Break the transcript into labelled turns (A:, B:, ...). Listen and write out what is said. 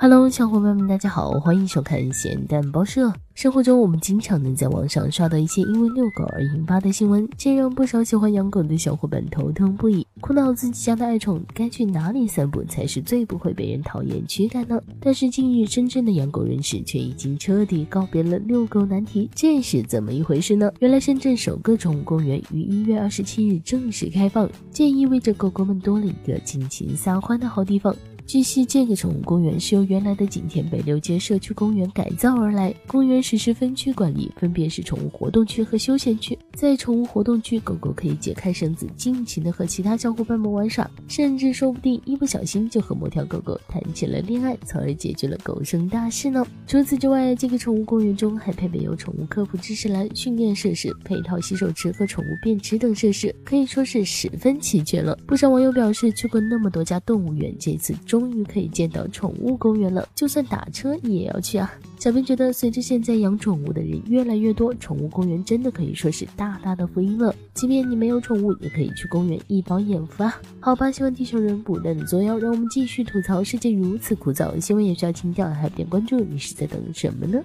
A: Hello，小伙伴们，大家好，欢迎收看咸蛋报社。生活中，我们经常能在网上刷到一些因为遛狗而引发的新闻，这让不少喜欢养狗的小伙伴头疼不已，苦恼自己家的爱宠该去哪里散步才是最不会被人讨厌驱赶呢？但是近日，深圳的养狗人士却已经彻底告别了遛狗难题，这是怎么一回事呢？原来，深圳首个宠物公园于一月二十七日正式开放，这意味着狗狗们多了一个尽情撒欢的好地方。据悉，这个宠物公园是由原来的景田北六街社区公园改造而来。公园实施分区管理，分别是宠物活动区和休闲区。在宠物活动区，狗狗可以解开绳子，尽情的和其他小伙伴们玩耍，甚至说不定一不小心就和某条狗狗谈起了恋爱，从而解决了狗生大事呢。除此之外，这个宠物公园中还配备有宠物科普知识栏、训练设施、配套洗手池和宠物便池等设施，可以说是十分齐全了。不少网友表示，去过那么多家动物园，这次终。终于可以见到宠物公园了，就算打车也要去啊！小编觉得，随着现在养宠物的人越来越多，宠物公园真的可以说是大大的福音了。即便你没有宠物，也可以去公园一饱眼福啊！好吧，希望地球人不断的作妖，让我们继续吐槽世界如此枯燥。新闻也需要清掉，还不点关注？你是在等什么呢？